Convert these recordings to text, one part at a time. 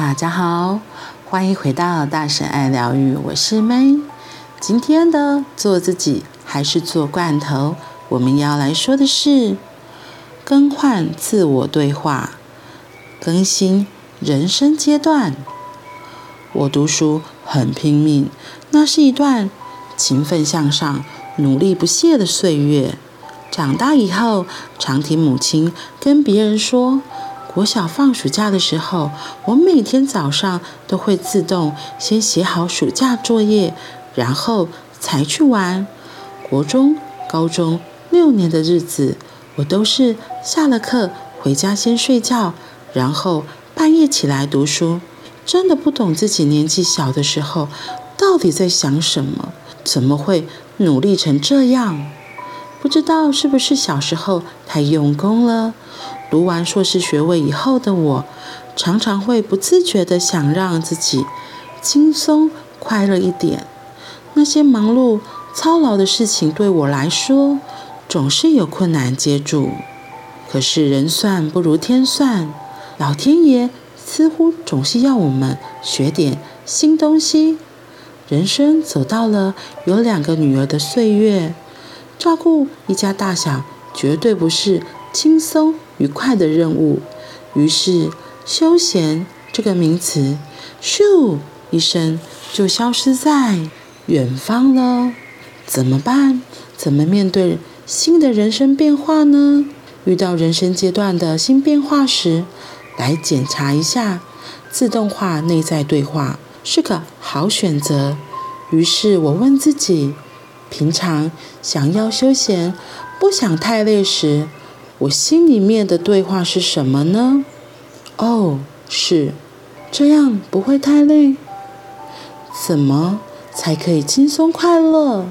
大家好，欢迎回到大神爱疗愈，我是 May。今天的做自己还是做罐头，我们要来说的是更换自我对话，更新人生阶段。我读书很拼命，那是一段勤奋向上、努力不懈的岁月。长大以后，常听母亲跟别人说。国小放暑假的时候，我每天早上都会自动先写好暑假作业，然后才去玩。国中、高中六年的日子，我都是下了课回家先睡觉，然后半夜起来读书。真的不懂自己年纪小的时候到底在想什么，怎么会努力成这样？不知道是不是小时候太用功了。读完硕士学位以后的我，常常会不自觉地想让自己轻松快乐一点。那些忙碌操劳的事情对我来说，总是有困难接住。可是人算不如天算，老天爷似乎总是要我们学点新东西。人生走到了有两个女儿的岁月，照顾一家大小绝对不是轻松愉快的任务，于是“休闲”这个名词，咻一声就消失在远方了。怎么办？怎么面对新的人生变化呢？遇到人生阶段的新变化时，来检查一下自动化内在对话是个好选择。于是我问自己：平常想要休闲，不想太累时，我心里面的对话是什么呢？哦，是这样，不会太累。怎么才可以轻松快乐？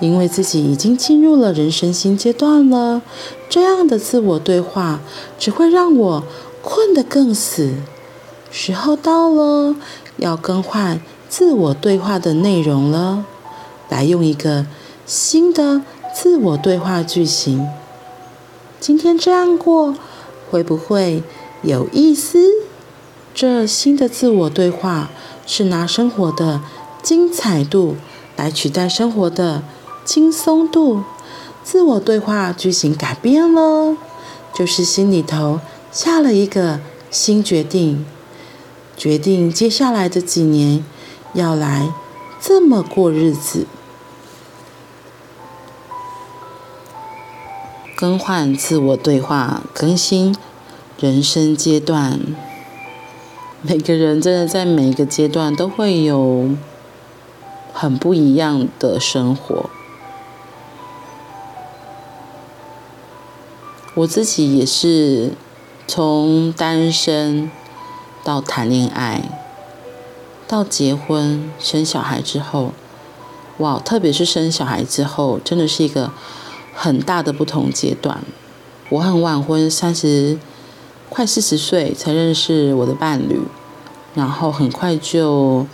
因为自己已经进入了人生新阶段了，这样的自我对话只会让我困得更死。时候到了，要更换自我对话的内容了，来用一个新的自我对话句型。今天这样过会不会有意思？这新的自我对话是拿生活的精彩度来取代生活的轻松度。自我对话句型改变了，就是心里头下了一个新决定，决定接下来的几年要来这么过日子。更换自我对话，更新人生阶段。每个人真的在每一个阶段都会有很不一样的生活。我自己也是从单身到谈恋爱，到结婚生小孩之后，哇，特别是生小孩之后，真的是一个。很大的不同阶段，我很晚婚，三十快四十岁才认识我的伴侣，然后很快就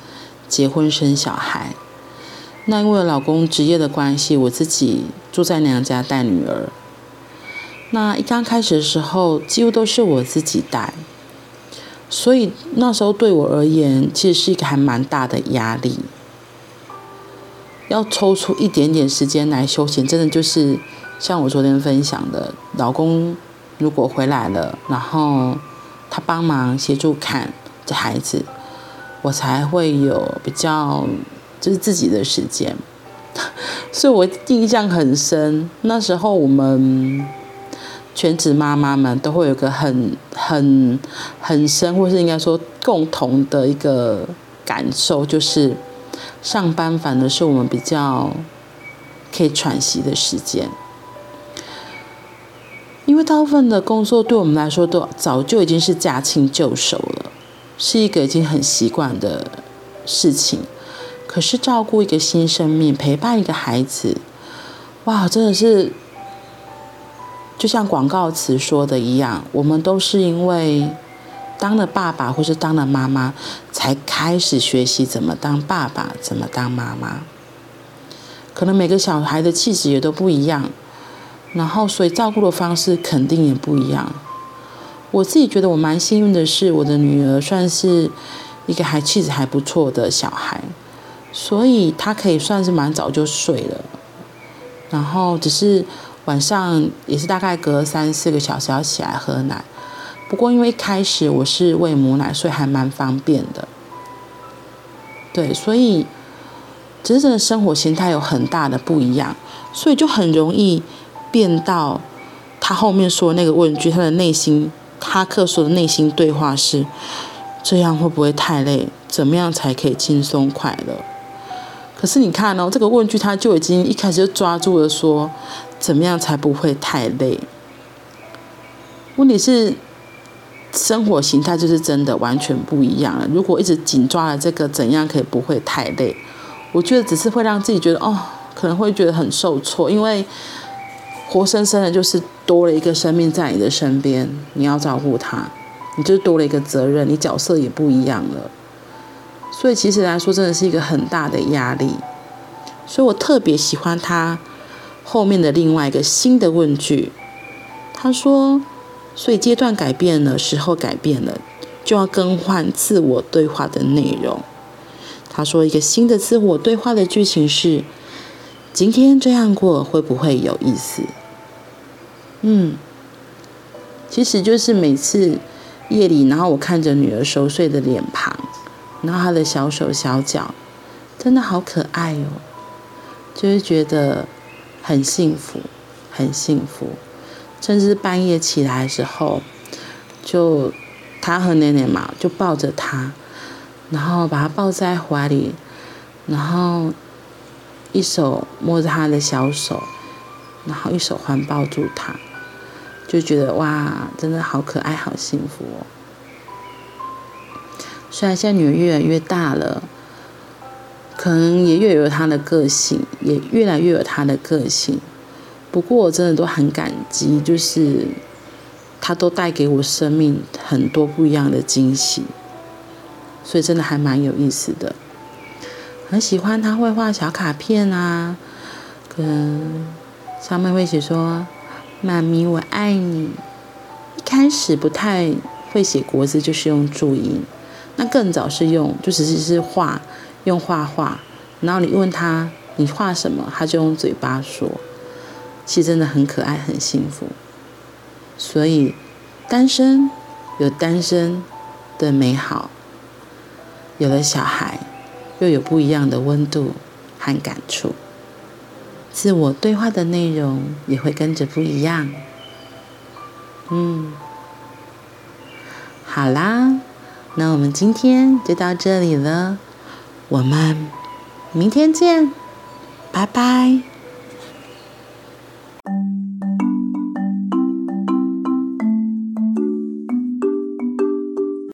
结婚生小孩。那因为老公职业的关系，我自己住在娘家带女儿。那一刚开始的时候，几乎都是我自己带，所以那时候对我而言，其实是一个还蛮大的压力。要抽出一点点时间来休闲，真的就是像我昨天分享的，老公如果回来了，然后他帮忙协助看这孩子，我才会有比较就是自己的时间。所以我印象很深，那时候我们全职妈妈们都会有个很很很深，或是应该说共同的一个感受，就是。上班反而是我们比较可以喘息的时间，因为大部分的工作对我们来说都早就已经是驾轻就熟了，是一个已经很习惯的事情。可是照顾一个新生命，陪伴一个孩子，哇，真的是就像广告词说的一样，我们都是因为。当了爸爸或是当了妈妈，才开始学习怎么当爸爸，怎么当妈妈。可能每个小孩的气质也都不一样，然后所以照顾的方式肯定也不一样。我自己觉得我蛮幸运的是，我的女儿算是一个还气质还不错的小孩，所以她可以算是蛮早就睡了，然后只是晚上也是大概隔三四个小时要起来喝奶。不过因为一开始我是喂母奶，所以还蛮方便的。对，所以真正的生活形态有很大的不一样，所以就很容易变到他后面说那个问句，他的内心。哈克说的内心对话是：这样会不会太累？怎么样才可以轻松快乐？可是你看哦，这个问句他就已经一开始就抓住了说，怎么样才不会太累？问题是，生活形态就是真的完全不一样了。如果一直紧抓了这个怎样可以不会太累，我觉得只是会让自己觉得哦，可能会觉得很受挫，因为活生生的就是。多了一个生命在你的身边，你要照顾他，你就多了一个责任，你角色也不一样了。所以其实来说，真的是一个很大的压力。所以我特别喜欢他后面的另外一个新的问句。他说：“所以阶段改变了，时候改变了，就要更换自我对话的内容。”他说：“一个新的自我对话的剧情是：今天这样过会不会有意思？”嗯，其实就是每次夜里，然后我看着女儿熟睡的脸庞，然后她的小手小脚，真的好可爱哦，就是觉得很幸福，很幸福。甚至半夜起来的时候，就她和奶奶嘛，就抱着她，然后把她抱在怀里，然后一手摸着她的小手，然后一手环抱住她。就觉得哇，真的好可爱，好幸福哦。虽然现在女儿越来越大了，可能也越有她的个性，也越来越有他的个性。不过我真的都很感激，就是他都带给我生命很多不一样的惊喜，所以真的还蛮有意思的。很喜欢他会画小卡片啊，可能上面会写说。妈咪，我爱你。一开始不太会写国字，就是用注音。那更早是用，就只是是画，用画画。然后你问他你画什么，他就用嘴巴说。其实真的很可爱，很幸福。所以单身有单身的美好，有了小孩又有不一样的温度和感触。自我对话的内容也会跟着不一样。嗯，好啦，那我们今天就到这里了，我们明天见，拜拜。